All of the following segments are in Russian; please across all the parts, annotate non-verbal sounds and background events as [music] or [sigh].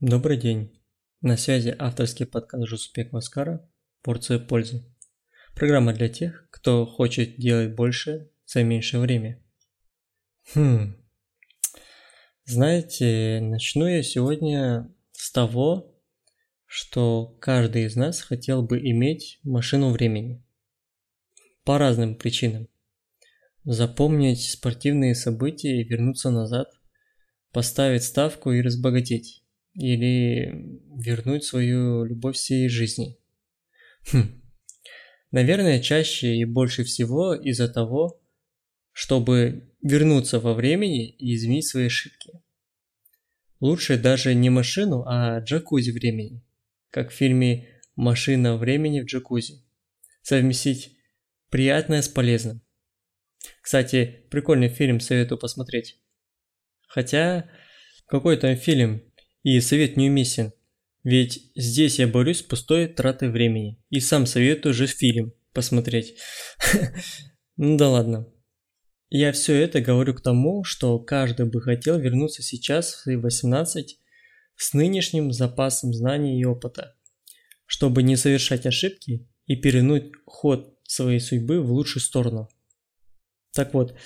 Добрый день. На связи авторский подкаст Жуспек Маскара «Порция пользы». Программа для тех, кто хочет делать больше за меньшее время. Хм. Знаете, начну я сегодня с того, что каждый из нас хотел бы иметь машину времени. По разным причинам. Запомнить спортивные события и вернуться назад, поставить ставку и разбогатеть или вернуть свою любовь всей жизни. Хм. Наверное, чаще и больше всего из-за того, чтобы вернуться во времени и изменить свои ошибки. Лучше даже не машину, а джакузи времени, как в фильме «Машина времени в джакузи». Совместить приятное с полезным. Кстати, прикольный фильм, советую посмотреть. Хотя, какой там фильм, и совет неуместен, ведь здесь я борюсь с пустой тратой времени. И сам советую же фильм посмотреть. [laughs] Ну да ладно. Я все это говорю к тому, что каждый бы хотел вернуться сейчас в свои 18 с нынешним запасом знаний и опыта, чтобы не совершать ошибки и перенуть ход своей судьбы в лучшую сторону. Так вот,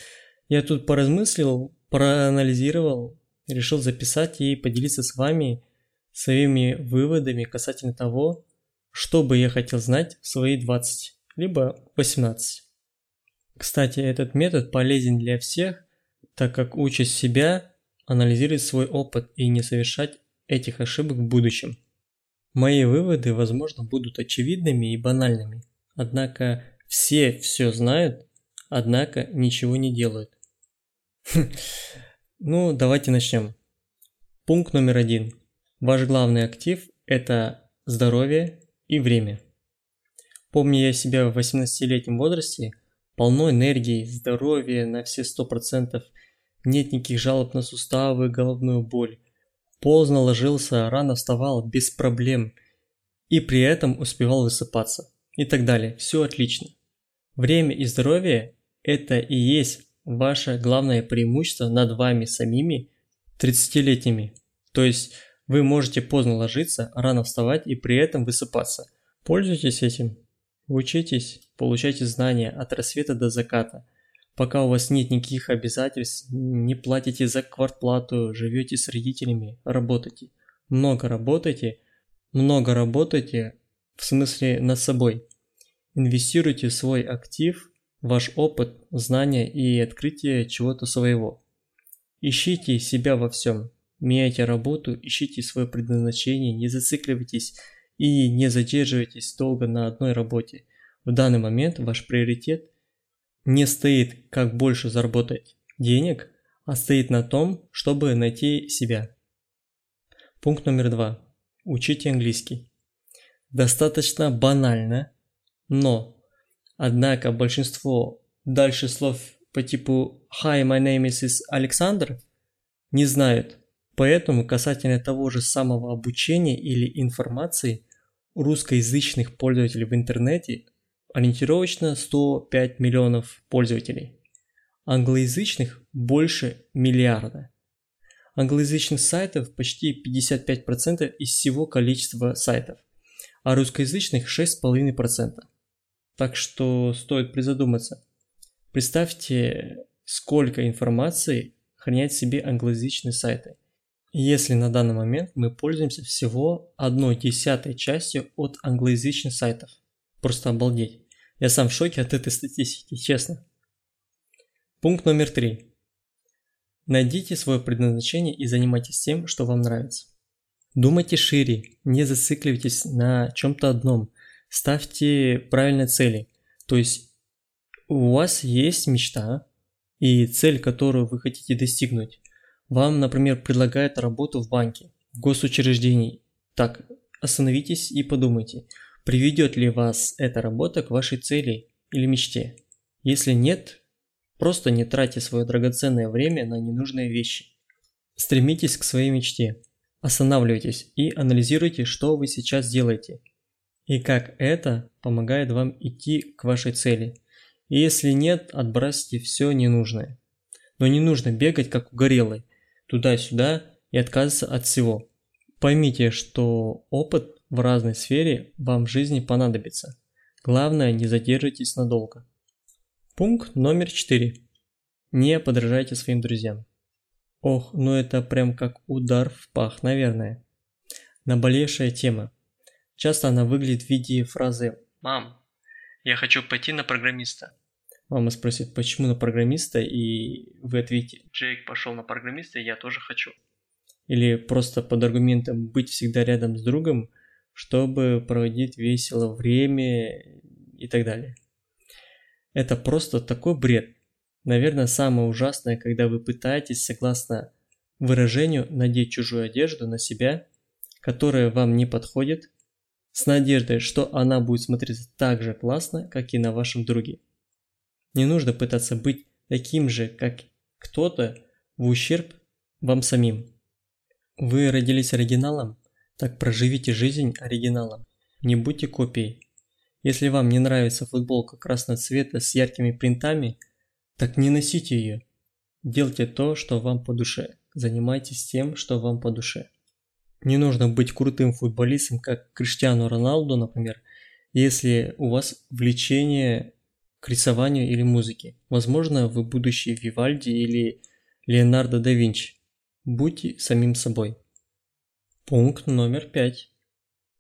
я тут поразмыслил, проанализировал решил записать и поделиться с вами своими выводами касательно того, что бы я хотел знать в свои 20, либо 18. Кстати, этот метод полезен для всех, так как учит себя анализировать свой опыт и не совершать этих ошибок в будущем. Мои выводы, возможно, будут очевидными и банальными, однако все все знают, однако ничего не делают. Ну, давайте начнем. Пункт номер один. Ваш главный актив – это здоровье и время. Помню я себя в 18-летнем возрасте, полно энергии, здоровья на все 100%, нет никаких жалоб на суставы, головную боль. Поздно ложился, рано вставал, без проблем. И при этом успевал высыпаться. И так далее. Все отлично. Время и здоровье – это и есть ваше главное преимущество над вами самими 30-летними. То есть вы можете поздно ложиться, рано вставать и при этом высыпаться. Пользуйтесь этим. Учитесь, получайте знания от рассвета до заката. Пока у вас нет никаких обязательств, не платите за квартплату, живете с родителями, работайте. Много работайте, много работайте, в смысле над собой. Инвестируйте в свой актив – ваш опыт, знания и открытие чего-то своего. Ищите себя во всем, меняйте работу, ищите свое предназначение, не зацикливайтесь и не задерживайтесь долго на одной работе. В данный момент ваш приоритет не стоит, как больше заработать денег, а стоит на том, чтобы найти себя. Пункт номер два. Учите английский. Достаточно банально, но Однако большинство дальше слов по типу «Hi, my name is Alexander» не знают. Поэтому касательно того же самого обучения или информации русскоязычных пользователей в интернете ориентировочно 105 миллионов пользователей. Англоязычных больше миллиарда. Англоязычных сайтов почти 55% из всего количества сайтов, а русскоязычных 6,5%. Так что стоит призадуматься. Представьте, сколько информации хранят себе англоязычные сайты. Если на данный момент мы пользуемся всего одной десятой частью от англоязычных сайтов. Просто обалдеть. Я сам в шоке от этой статистики, честно. Пункт номер три. Найдите свое предназначение и занимайтесь тем, что вам нравится. Думайте шире, не зацикливайтесь на чем-то одном – ставьте правильные цели. То есть у вас есть мечта и цель, которую вы хотите достигнуть. Вам, например, предлагают работу в банке, в госучреждении. Так, остановитесь и подумайте, приведет ли вас эта работа к вашей цели или мечте. Если нет, просто не тратьте свое драгоценное время на ненужные вещи. Стремитесь к своей мечте. Останавливайтесь и анализируйте, что вы сейчас делаете – и как это помогает вам идти к вашей цели. И если нет, отбросьте все ненужное. Но не нужно бегать как угорелый, туда-сюда и отказываться от всего. Поймите, что опыт в разной сфере вам в жизни понадобится. Главное, не задержитесь надолго. Пункт номер 4. Не подражайте своим друзьям. Ох, ну это прям как удар в пах, наверное. Наболевшая тема. Часто она выглядит в виде фразы «Мам, я хочу пойти на программиста». Мама спросит, почему на программиста, и вы ответите, Джейк пошел на программиста, и я тоже хочу. Или просто под аргументом быть всегда рядом с другом, чтобы проводить весело время и так далее. Это просто такой бред. Наверное, самое ужасное, когда вы пытаетесь, согласно выражению, надеть чужую одежду на себя, которая вам не подходит, с надеждой, что она будет смотреться так же классно, как и на вашем друге. Не нужно пытаться быть таким же, как кто-то, в ущерб вам самим. Вы родились оригиналом, так проживите жизнь оригиналом. Не будьте копией. Если вам не нравится футболка красного цвета с яркими принтами, так не носите ее. Делайте то, что вам по душе. Занимайтесь тем, что вам по душе. Не нужно быть крутым футболистом, как Криштиану Роналду, например, если у вас влечение к рисованию или музыке. Возможно, вы будущий Вивальди или Леонардо да Винчи. Будьте самим собой. Пункт номер пять.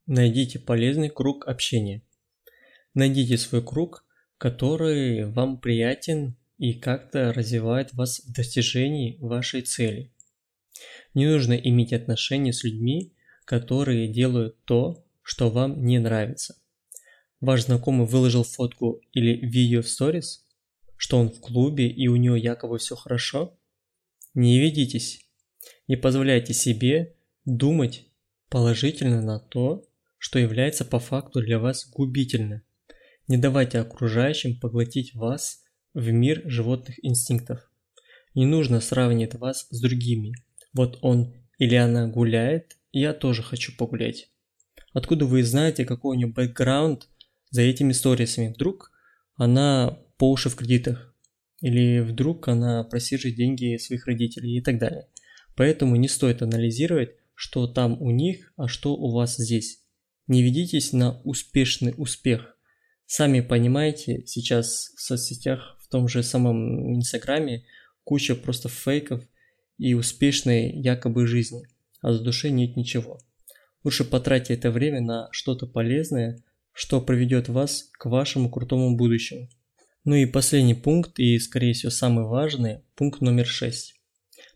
Найдите полезный круг общения. Найдите свой круг, который вам приятен и как-то развивает вас в достижении вашей цели. Не нужно иметь отношения с людьми, которые делают то, что вам не нравится. Ваш знакомый выложил фотку или видео в сторис, что он в клубе и у него якобы все хорошо. Не ведитесь. Не позволяйте себе думать положительно на то, что является по факту для вас губительно. Не давайте окружающим поглотить вас в мир животных инстинктов. Не нужно сравнивать вас с другими, вот он или она гуляет, я тоже хочу погулять. Откуда вы знаете, какой у нее бэкграунд за этими сторисами? Вдруг она по уши в кредитах, или вдруг она просижит деньги своих родителей и так далее. Поэтому не стоит анализировать, что там у них, а что у вас здесь. Не ведитесь на успешный успех. Сами понимаете, сейчас в соцсетях, в том же самом Инстаграме, куча просто фейков, и успешной якобы жизни, а с души нет ничего. Лучше потратьте это время на что-то полезное, что приведет вас к вашему крутому будущему. Ну и последний пункт, и скорее всего самый важный, пункт номер 6.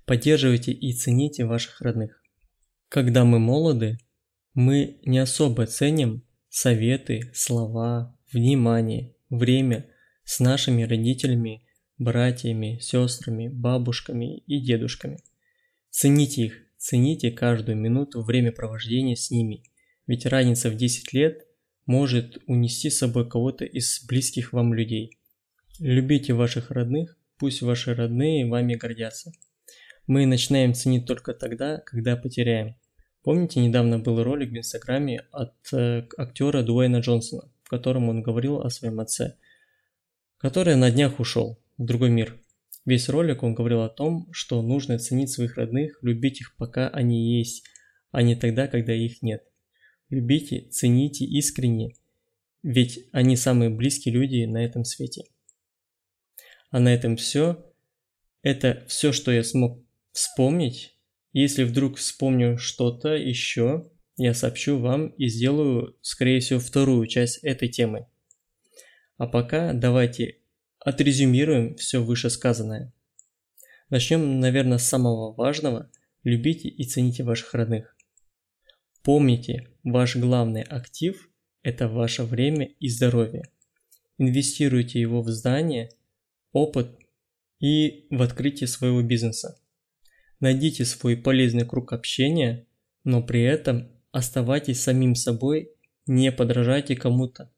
Поддерживайте и цените ваших родных. Когда мы молоды, мы не особо ценим советы, слова, внимание, время с нашими родителями братьями, сестрами, бабушками и дедушками. Цените их, цените каждую минуту времяпровождения с ними, ведь разница в 10 лет может унести с собой кого-то из близких вам людей. Любите ваших родных, пусть ваши родные вами гордятся. Мы начинаем ценить только тогда, когда потеряем. Помните, недавно был ролик в Инстаграме от э, актера Дуэйна Джонсона, в котором он говорил о своем отце, который на днях ушел другой мир. Весь ролик он говорил о том, что нужно ценить своих родных, любить их пока они есть, а не тогда, когда их нет. Любите, цените искренне, ведь они самые близкие люди на этом свете. А на этом все. Это все, что я смог вспомнить. Если вдруг вспомню что-то еще, я сообщу вам и сделаю, скорее всего, вторую часть этой темы. А пока давайте Отрезюмируем все вышесказанное. Начнем, наверное, с самого важного. Любите и цените ваших родных. Помните, ваш главный актив – это ваше время и здоровье. Инвестируйте его в здание, опыт и в открытие своего бизнеса. Найдите свой полезный круг общения, но при этом оставайтесь самим собой, не подражайте кому-то.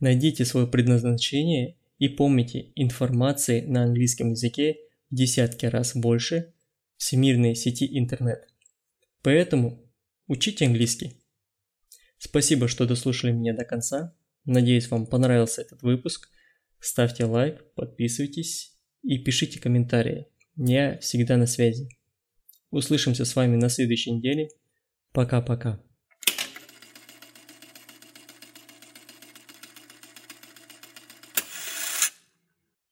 Найдите свое предназначение и помните, информации на английском языке в десятки раз больше всемирной сети интернет. Поэтому учите английский. Спасибо, что дослушали меня до конца. Надеюсь, вам понравился этот выпуск. Ставьте лайк, подписывайтесь и пишите комментарии. Я всегда на связи. Услышимся с вами на следующей неделе. Пока-пока.